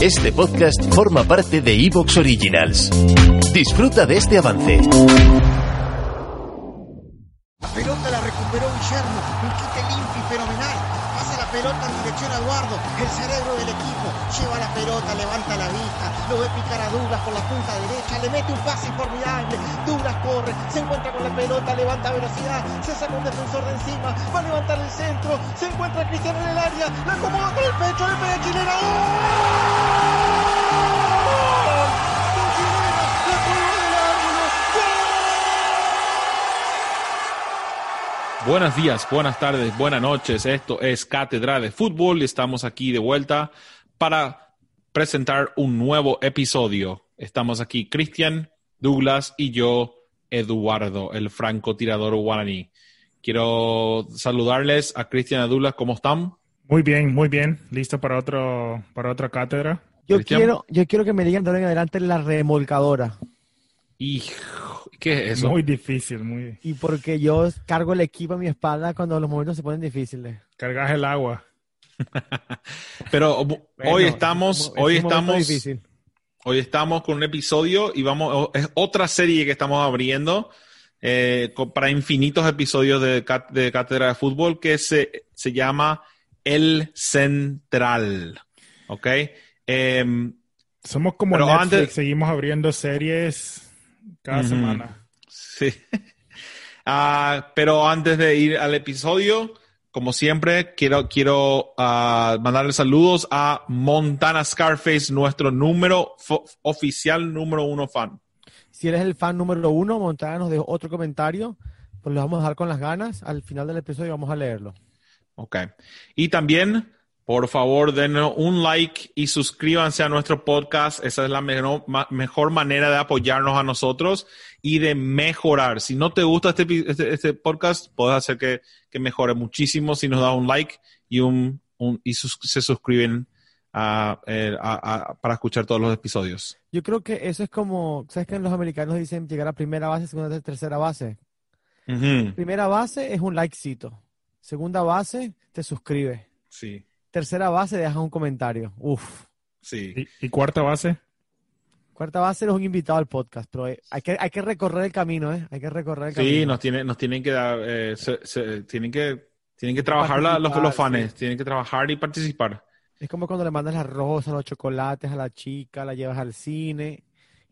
Este podcast forma parte de Evox Originals. Disfruta de este avance. La pelota la recuperó Guillermo, un quite limpio y fenomenal. Pelota en dirección a Eduardo, el cerebro del equipo. Lleva la pelota, levanta la vista, lo ve picar a Douglas por la punta derecha, le mete un pase formidable. Douglas corre, se encuentra con la pelota, levanta velocidad, se saca un defensor de encima, va a levantar el centro, se encuentra Cristiano en el área, la acomoda con el pecho, le pega. Buenos días, buenas tardes, buenas noches. Esto es Cátedra de Fútbol y estamos aquí de vuelta para presentar un nuevo episodio. Estamos aquí Cristian, Douglas y yo, Eduardo, el francotirador guaraní. Quiero saludarles a Cristian y a Douglas. ¿Cómo están? Muy bien, muy bien. Listo para otro para otra cátedra. Yo Cristian. quiero, yo quiero que me digan de ahora en adelante la remolcadora. Hijo, ¿qué es eso? Muy difícil, muy. Y porque yo cargo el equipo a mi espalda cuando los momentos se ponen difíciles. Cargas el agua. Pero bu- Bueno, hoy estamos, es hoy estamos, difícil. hoy estamos con un episodio y vamos, es otra serie que estamos abriendo eh, con- para infinitos episodios de, de Cátedra de Fútbol que se, se llama El Central. ¿Ok? Em, Somos como Pero Netflix, antes- seguimos abriendo series cada semana. Sí. Ah, pero antes de ir al episodio, como siempre, quiero, quiero ah, mandarle saludos a Montana Scarface, nuestro número oficial número uno fan. Si eres el fan número uno, Montana nos dejó otro comentario, pues lo vamos a dejar con las ganas. Al final del episodio vamos a leerlo. Ok. Y también, por favor, denos un like y suscríbanse a nuestro podcast. Esa es la mejor, ma- mejor manera de apoyarnos a nosotros y de mejorar. Si no te gusta este, este, este podcast, puedes hacer que, que mejore muchísimo si nos da un like y, un, un- y sus- se suscriben a- eh, a- a- para escuchar todos los episodios. Yo creo que eso es como, ¿sabes que los americanos dicen llegar a primera base, segunda, tercera base? Primera base es un likecito. Segunda base, te suscribes. Sí, Tercera base, dejas un comentario. Uf. sí. ¿Y, y cuarta base? Cuarta base eres un invitado al podcast, pero eh, hay que, hay que recorrer el camino, ¿eh? Hay que recorrer el Sí, camino. nos tienen, nos tienen que dar, eh, se- se- tienen que, tienen que trabajar la- los, los fans, tienen que trabajar y participar. Es como cuando le mandas las rosas, los chocolates a la chica, la llevas al cine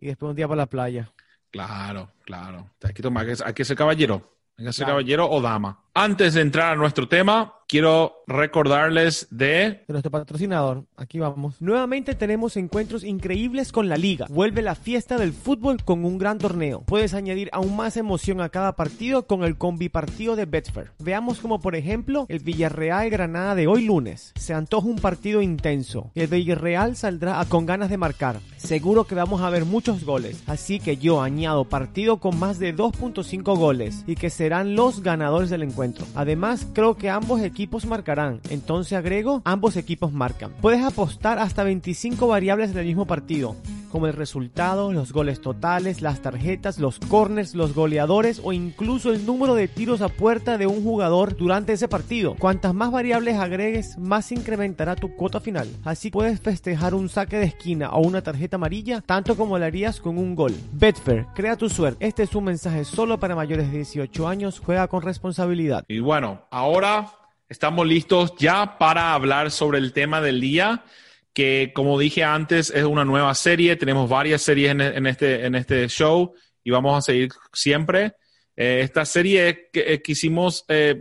y después un día para la playa. Claro, claro. Hay que tomar, hay que ser caballero. Hay que ser Claro. caballero o dama. Antes de entrar a nuestro tema, quiero recordarles de de nuestro patrocinador. Aquí vamos. Nuevamente tenemos encuentros increíbles con la liga. Vuelve la fiesta del fútbol con un gran torneo. Puedes añadir aún más emoción a cada partido con el combi partido de Betfair. Veamos como por ejemplo el Villarreal Granada de hoy lunes. Se antoja un partido intenso. El Villarreal saldrá con ganas de marcar. Seguro que vamos a ver muchos goles. Así que yo añado partido con más de 2.5 goles y que serán los ganadores del encuentro. Además, creo que ambos equipos marcarán. Entonces agrego, ambos equipos marcan. Puedes apostar hasta 25 variables del mismo partido, como el resultado, los goles totales, las tarjetas, los corners, los goleadores o incluso el número de tiros a puerta de un jugador durante ese partido. Cuantas más variables agregues, más incrementará tu cuota final. Así puedes festejar un saque de esquina o una tarjeta amarilla, tanto como lo harías con un gol. Betfair, crea tu suerte. Este es un mensaje solo para mayores de 18 años. Juega con responsabilidad. Y bueno, ahora estamos listos ya para hablar sobre el tema del día, que como dije antes es una nueva serie. Tenemos varias series en, en este, en este show y vamos a seguir siempre. Eh, esta serie que eh, quisimos eh,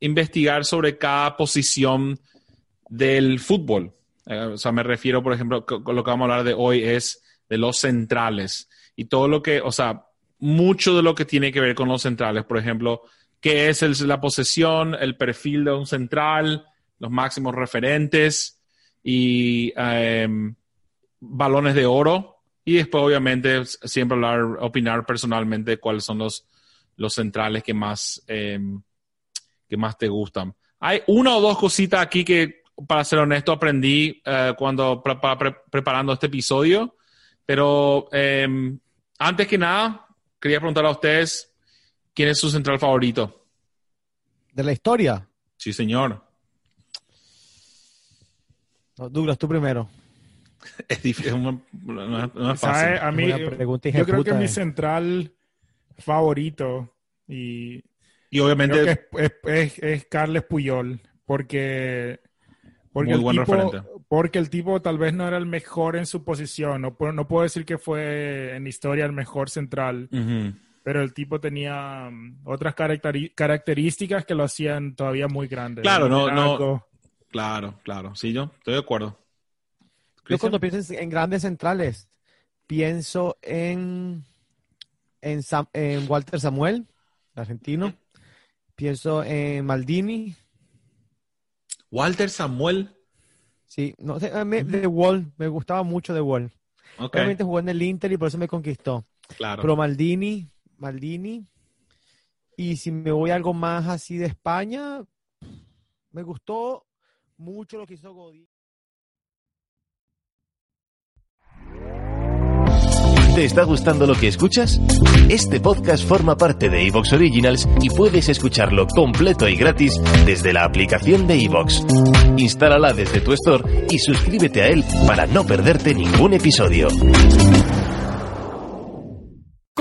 investigar sobre cada posición del fútbol. Eh, o sea, me refiero, por ejemplo, co- con lo que vamos a hablar de hoy es de los centrales y todo lo que, o sea, mucho de lo que tiene que ver con los centrales, por ejemplo, qué es la posesión, el perfil de un central, los máximos referentes y em, balones de oro. Y después, obviamente, siempre hablar, opinar personalmente cuáles son los, los centrales que más, em, que más te gustan. Hay una o dos cositas aquí que, para ser honesto, aprendí eh, cuando preparando este episodio. Pero em, antes que nada, quería preguntar a ustedes, ¿quién es su central favorito? ¿De la historia? Sí, señor. Douglas, tú primero. es difícil, no, es fácil. A mí, yo creo que mi central favorito y, y obviamente es, es, Carles Puyol, porque, porque, el tipo, porque el tipo tal vez no era el mejor en su posición, no, no puedo decir que fue en historia el mejor central, pero el tipo tenía um, otras características que lo hacían todavía muy grande. Claro, no, no, claro, claro, sí, yo estoy de acuerdo. Yo cuando pienso en grandes centrales, pienso en, en, Walter Samuel, argentino. Pienso en Maldini. Walter Samuel. Sí, no sé, de Wall, me gustaba mucho de Wall. Obviamente jugó en el Inter y por eso me conquistó. Claro. Pero Maldini, Maldini. Y si me voy algo más así de España, me gustó mucho lo que hizo Godín. ¿Te está gustando lo que escuchas? Este podcast forma parte de Evox Originals y puedes escucharlo completo y gratis desde la aplicación de Evox. Instálala desde tu store y suscríbete a él para no perderte ningún episodio.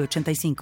85